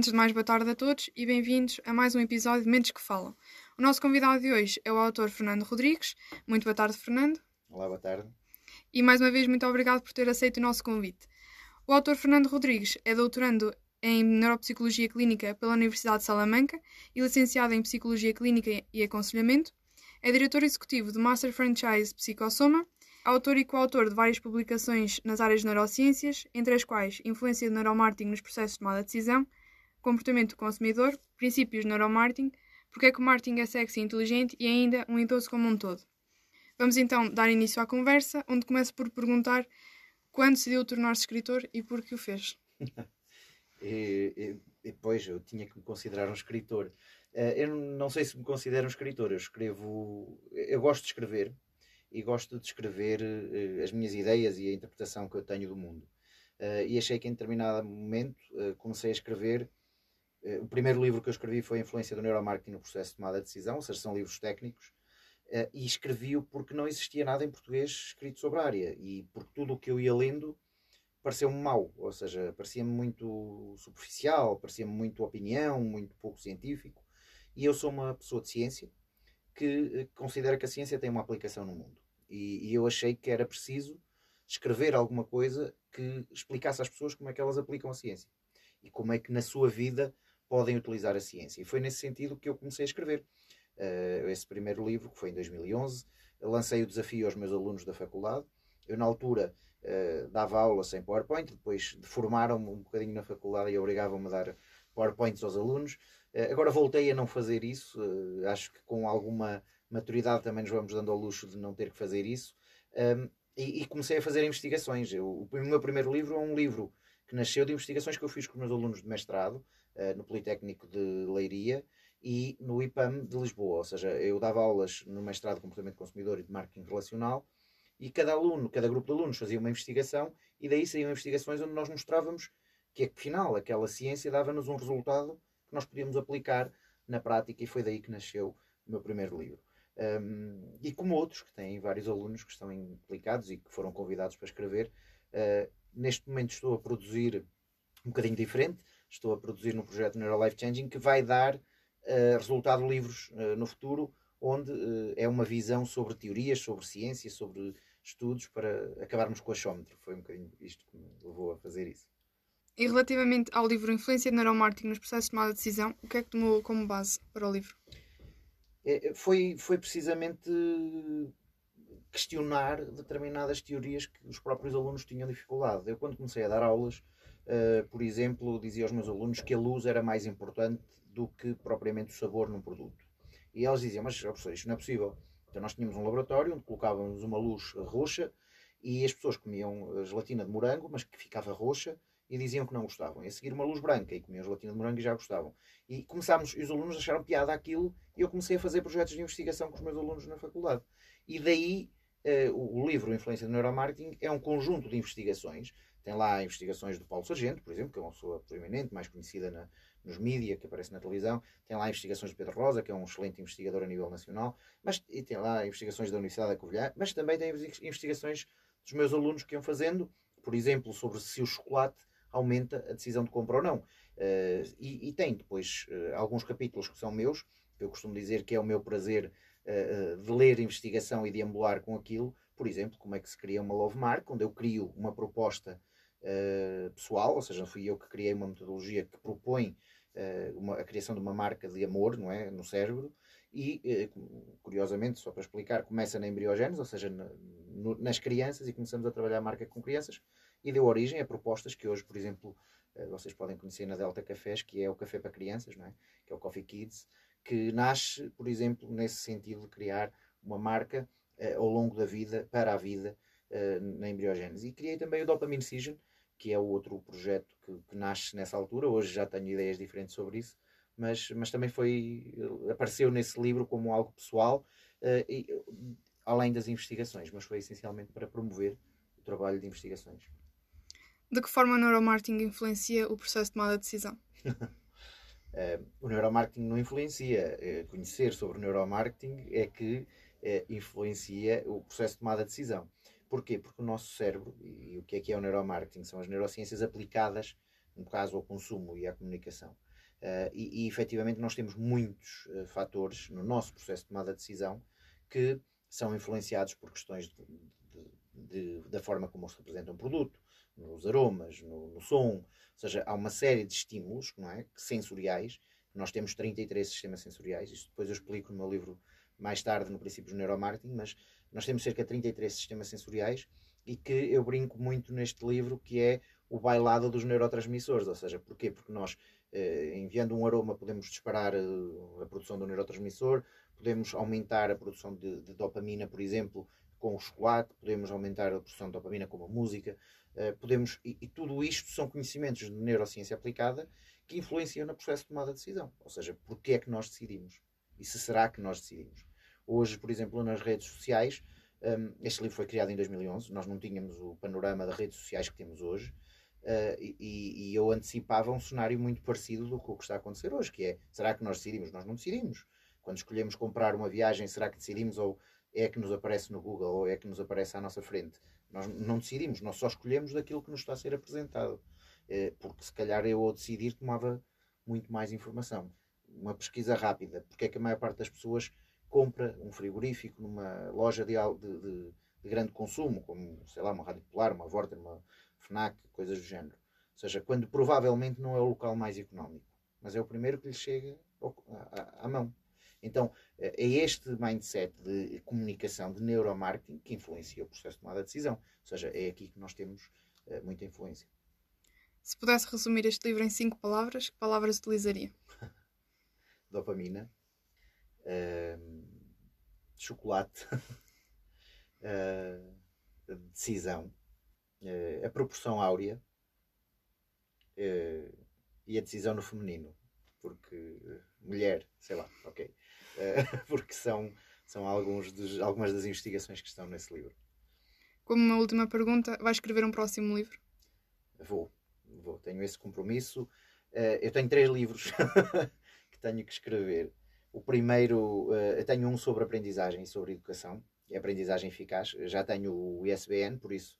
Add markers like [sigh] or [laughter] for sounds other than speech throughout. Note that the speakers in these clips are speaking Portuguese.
Antes de mais, boa tarde a todos e bem-vindos a mais um episódio de Mentes que Falam. O nosso convidado de hoje é o autor Fernando Rodrigues. Muito boa tarde, Fernando. Olá, boa tarde. E mais uma vez, muito obrigado por ter aceito o nosso convite. O autor Fernando Rodrigues é doutorando em Neuropsicologia Clínica pela Universidade de Salamanca e licenciado em Psicologia Clínica e Aconselhamento. É diretor executivo do Master Franchise Psicossoma, autor e coautor de várias publicações nas áreas de neurociências, entre as quais Influência do Neuromarketing nos processos de tomada de decisão, Comportamento do consumidor, Princípios de Neuromarketing, Porque é que o marketing é sexy e inteligente e ainda um idoso como um todo. Vamos então dar início à conversa, onde começo por perguntar quando decidiu tornar-se escritor e por que o fez. [laughs] e, e, depois eu tinha que me considerar um escritor. Uh, eu não sei se me considero um escritor, eu escrevo. Eu gosto de escrever e gosto de escrever uh, as minhas ideias e a interpretação que eu tenho do mundo. Uh, e achei que em determinado momento comecei a escrever. O primeiro livro que eu escrevi foi a influência do neuromarketing no processo de tomada de decisão, ou seja, são livros técnicos. Uh, e escrevi-o porque não existia nada em português escrito sobre a área e porque tudo o que eu ia lendo pareceu-me mau, ou seja, parecia-me muito superficial, parecia-me muito opinião, muito pouco científico. E eu sou uma pessoa de ciência que uh, considera que a ciência tem uma aplicação no mundo. E, e eu achei que era preciso escrever alguma coisa que explicasse às pessoas como é que elas aplicam a ciência e como é que na sua vida podem utilizar a ciência. E foi nesse sentido que eu comecei a escrever uh, esse primeiro livro, que foi em 2011. Lancei o desafio aos meus alunos da faculdade. Eu, na altura, uh, dava aula sem PowerPoint, depois formaram-me um bocadinho na faculdade e obrigavam-me a dar PowerPoints aos alunos. Uh, agora voltei a não fazer isso, acho que com alguma maturidade também nos vamos dando ao luxo de não ter que fazer isso. Um, ehm, e, e, comecei a fazer investigações. Eu, o meu primeiro livro é um livro que nasceu de investigações que eu fiz com os meus alunos de mestrado uh, no Politécnico de Leiria e no IPAM de Lisboa. Ou seja, eu dava aulas no mestrado de comportamento consumidor e de marketing relacional e cada aluno, cada grupo de alunos fazia uma investigação e daí saíam investigações onde nós mostrávamos que, afinal, aquela ciência dava-nos um resultado que nós podíamos aplicar na prática e foi daí que nasceu o meu primeiro livro. Um, e como outros, que têm vários alunos que estão implicados e que foram convidados para escrever, uh, neste momento estou a produzir um bocadinho diferente, estou a produzir no projeto Neuro Life Changing que vai dar uh, resultado livros uh, no futuro, onde uh, é uma visão sobre teorias, sobre ciência, sobre estudos, para acabarmos com o achómetro. Foi um bocadinho isto que me levou a fazer isso. E relativamente ao livro Influência de Neuromarketing nos processos de tomada de decisão, o que é que tomou como base para o livro? É, foi, foi precisamente questionar determinadas teorias que os próprios alunos tinham dificuldade. Eu, quando comecei a dar aulas, uh, por exemplo, dizia aos meus alunos que a luz era mais importante do que propriamente o sabor num produto. E eles diziam, mas professor, isto não é possível. Então nós tínhamos um laboratório onde colocávamos uma luz roxa e as pessoas comiam gelatina de morango, mas que ficava roxa, e diziam que não gostavam. E a seguir uma luz branca e comiam gelatina de morango e já gostavam. E começámos, e os alunos acharam piada aquilo, e eu comecei a fazer projetos de investigação com os meus alunos na faculdade. E daí uh, o livro Influência do Neuromarketing é um conjunto de investigações. Tem lá investigações do Paulo Sargento, por exemplo, que é uma pessoa proeminente, mais conhecida na, nos mídias, que aparece na televisão. Tem lá investigações de Pedro Rosa, que é um excelente investigador a nível nacional. Mas, e tem lá investigações da Universidade da Covilhã, mas também tem investigações dos meus alunos que iam fazendo, por exemplo, sobre se o chocolate aumenta a decisão de compra ou não. Uh, e, e, tem depois uh, alguns capítulos que são meus, que eu costumo dizer que é o meu prazer uh, de ler investigação e de ambular com aquilo. Por exemplo, como é que se cria uma love mark, onde eu crio uma proposta pessoal, ou seja, fui eu que criei uma metodologia que propõe uh, uma, a criação de uma marca de amor não é, no cérebro e, uh, curiosamente, só para explicar, começa na embriogênese, ou seja, nas crianças e começamos a trabalhar a marca com crianças e deu origem a propostas que hoje, por exemplo, vocês podem conhecer na Delta Cafés, que é o café para crianças, não é? que é o Coffee Kids, que nasce, por exemplo, nesse sentido de criar uma marca ao longo da vida, para a vida, na embriogênese. E criei também o Dopamine Cision, que é o outro projeto que, que, nasce nessa altura. Hoje já tenho ideias diferentes sobre isso, mas, mas também foi apareceu nesse livro como algo pessoal, uh, e, além das investigações, mas foi essencialmente para promover o trabalho de investigações. De que forma o neuromarketing influencia o processo de tomada de decisão? uh, [laughs] o neuromarketing não influencia. Uh, conhecer sobre o neuromarketing é que influencia o processo de tomada de decisão. Porquê? Porque o nosso cérebro, e o que é que é o neuromarketing? São as neurociências aplicadas, no caso, ao consumo e à comunicação. Uh, e, e efetivamente nós temos muitos uh, fatores no nosso processo de tomada de decisão que são influenciados por questões de, de, de, da forma como se representa um produto, nos aromas, no, no, som, ou seja, há uma série de estímulos não é, sensoriais. Nós temos 33 sistemas sensoriais, isto depois eu explico no meu livro mais tarde, no princípio do neuromarketing, mas nós temos cerca de 33 sistemas sensoriais e que eu brinco muito neste livro, que é o bailado dos neurotransmissores, ou seja, porquê? Porque nós eh, enviando um aroma, podemos disparar eh, a produção do neurotransmissor, podemos aumentar a produção de, de, dopamina, por exemplo, com o chocolate, podemos aumentar a produção de dopamina com a música, eh, podemos, e, e, tudo isto são conhecimentos de neurociência aplicada que influenciam no processo de tomada de decisão. Ou seja, porque é que nós decidimos? E se será que nós decidimos? Hoje, por exemplo, nas redes sociais, um, este livro foi criado em 2011, nós não tínhamos o panorama das redes sociais que temos hoje, Uh, e, e, eu antecipava um cenário muito parecido do que, o que está a acontecer hoje, que é, será que nós decidimos? Nós não decidimos. Quando escolhemos comprar uma viagem, será que decidimos ou é que nos aparece no Google ou é que nos aparece à nossa frente? Nós não decidimos, nós só escolhemos daquilo que nos está a ser apresentado. Uh, porque se calhar eu ao decidir tomava muito mais informação. Uma pesquisa rápida, porque é que a maior parte das pessoas compra um frigorífico numa loja de, de, de, de grande consumo, como, sei lá, uma Rádio Polar, uma Vorta, uma FNAC, coisas do género. Ou seja, quando provavelmente não é o local mais económico, mas é o primeiro que lhe chega à, mão. Então, é este mindset de comunicação, de neuromarketing, que influencia o processo de tomada de decisão. Ou seja, é aqui que nós temos uh, muita influência. Se pudesse resumir este livro em cinco palavras, que palavras utilizaria? [laughs] Dopamina, chocolate, [laughs] uh, decisão, uh, a proporção áurea uh, e a decisão no feminino. Porque mulher, sei lá, ok. [laughs] porque são, são alguns dos, algumas das investigações que estão nesse livro. Como uma última pergunta, vai escrever um próximo livro? Vou, vou. Tenho esse compromisso. eu tenho três livros [laughs] que tenho que escrever. O primeiro, eu tenho um sobre aprendizagem e sobre educação, e aprendizagem eficaz. Já tenho o ISBN, por isso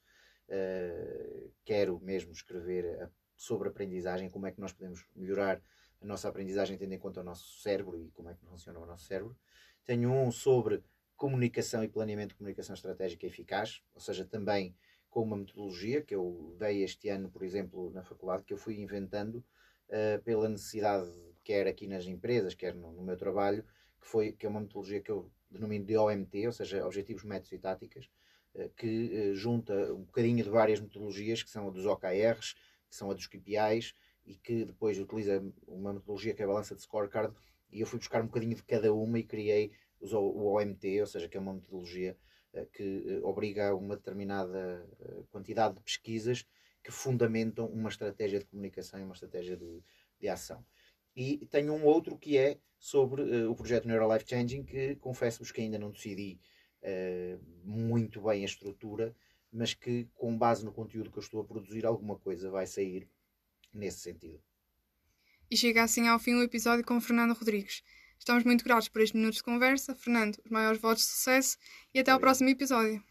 uh, quero mesmo escrever sobre aprendizagem, como é que nós podemos melhorar a nossa aprendizagem tendo em conta o nosso cérebro e como é que funciona o nosso cérebro. Tenho um sobre comunicação e planeamento de comunicação estratégica eficaz, ou seja, também com uma metodologia que eu dei este ano, por exemplo, na faculdade, que eu fui inventando uh, pela necessidade, quer aqui nas empresas, quer no, no, meu trabalho, que, foi, que é uma metodologia que eu denomino de OMT, ou seja, Objetivos, Métodos e Táticas, eh, que eh, junta um bocadinho de várias metodologias, que são a dos OKRs, que são a dos KPIs, e que depois utiliza uma metodologia que é a balança de scorecard, e eu fui buscar um bocadinho de cada uma e criei o OMT, ou seja, que é uma metodologia eh, que obriga a uma determinada quantidade de pesquisas que fundamentam uma estratégia de comunicação e uma estratégia de, de ação. E tenho um outro que é sobre uh, o projeto Neurolife Changing, que confesso-vos que ainda não decidi uh, muito bem a estrutura, mas que com base no conteúdo que eu estou a produzir, alguma coisa vai sair nesse sentido. E chega assim ao fim o episódio com o Fernando Rodrigues. Estamos muito gratos por estes minutos de conversa. Fernando, os maiores votos de sucesso e até ao próximo episódio.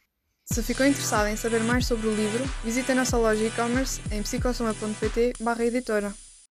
Se ficou interessado em saber mais sobre o livro, visite a nossa loja e-commerce em psicosoma.pt editora.